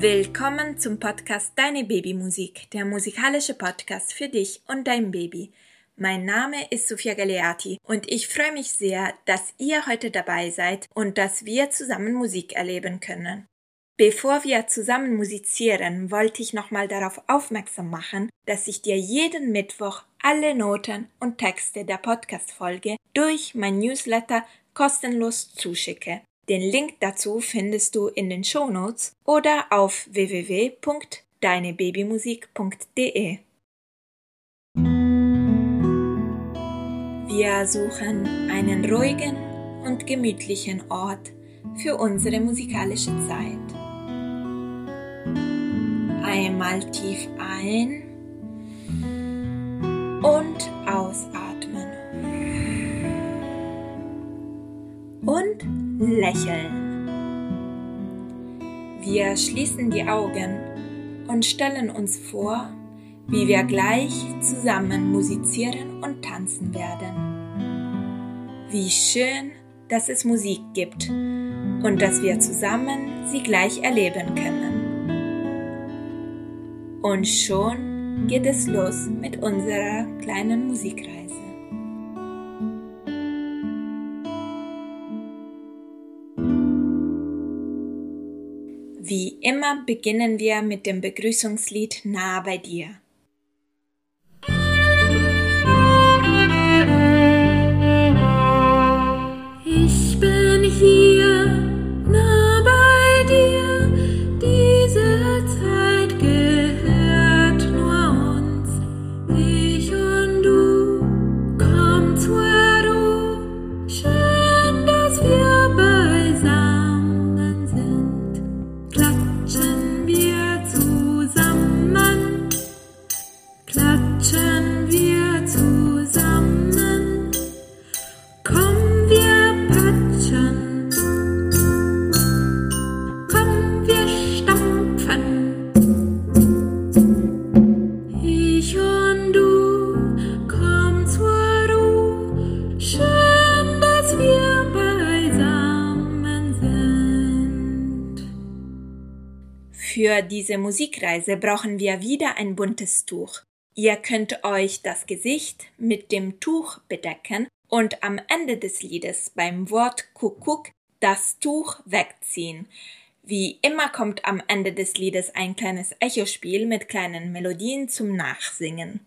Willkommen zum Podcast Deine Babymusik, der musikalische Podcast für dich und dein Baby. Mein Name ist Sofia Galeati und ich freue mich sehr, dass ihr heute dabei seid und dass wir zusammen Musik erleben können. Bevor wir zusammen musizieren, wollte ich nochmal darauf aufmerksam machen, dass ich dir jeden Mittwoch alle Noten und Texte der Podcast-Folge durch mein Newsletter kostenlos zuschicke. Den Link dazu findest du in den Shownotes oder auf www.deinebabymusik.de. Wir suchen einen ruhigen und gemütlichen Ort für unsere musikalische Zeit. Einmal tief ein und ausatmen. Und lächeln. Wir schließen die Augen und stellen uns vor, wie wir gleich zusammen musizieren und tanzen werden. Wie schön, dass es Musik gibt und dass wir zusammen sie gleich erleben können. Und schon geht es los mit unserer kleinen Musikreise. Wie immer beginnen wir mit dem Begrüßungslied Nah bei dir. Ich bin hier Für diese Musikreise brauchen wir wieder ein buntes Tuch. Ihr könnt euch das Gesicht mit dem Tuch bedecken und am Ende des Liedes beim Wort Kuckuck das Tuch wegziehen. Wie immer kommt am Ende des Liedes ein kleines Echospiel mit kleinen Melodien zum Nachsingen.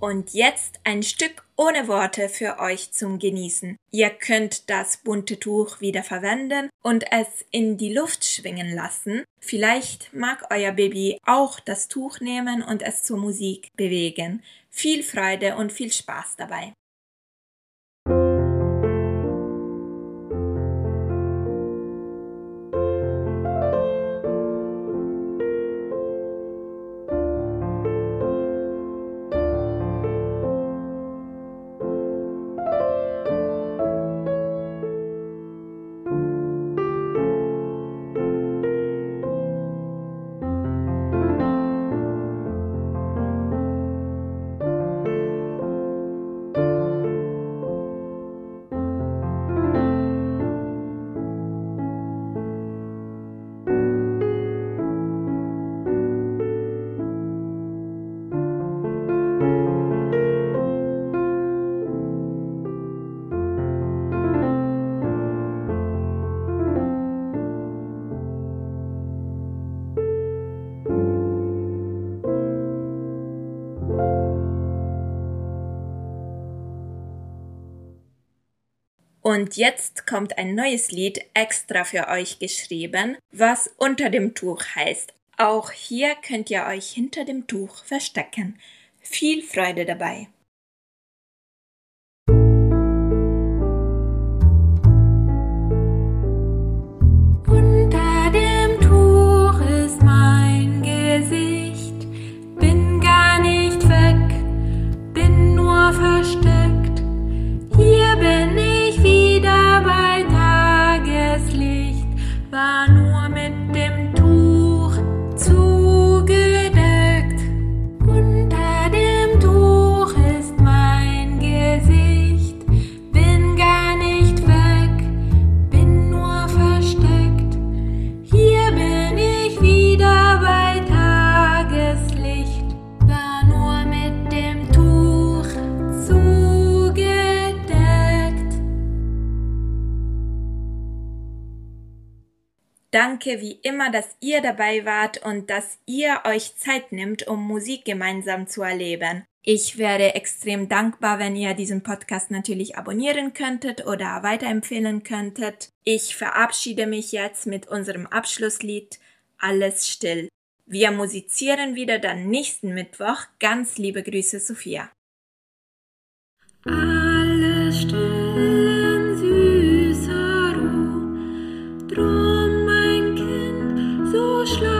Und jetzt ein Stück ohne Worte für euch zum Genießen. Ihr könnt das bunte Tuch wieder verwenden und es in die Luft schwingen lassen. Vielleicht mag euer Baby auch das Tuch nehmen und es zur Musik bewegen. Viel Freude und viel Spaß dabei. Und jetzt kommt ein neues Lied extra für euch geschrieben, was unter dem Tuch heißt. Auch hier könnt ihr euch hinter dem Tuch verstecken. Viel Freude dabei! Danke wie immer, dass ihr dabei wart und dass ihr euch Zeit nimmt, um Musik gemeinsam zu erleben. Ich wäre extrem dankbar, wenn ihr diesen Podcast natürlich abonnieren könntet oder weiterempfehlen könntet. Ich verabschiede mich jetzt mit unserem Abschlusslied Alles still. Wir musizieren wieder dann nächsten Mittwoch. Ganz liebe Grüße, Sophia. Ah. Schlag.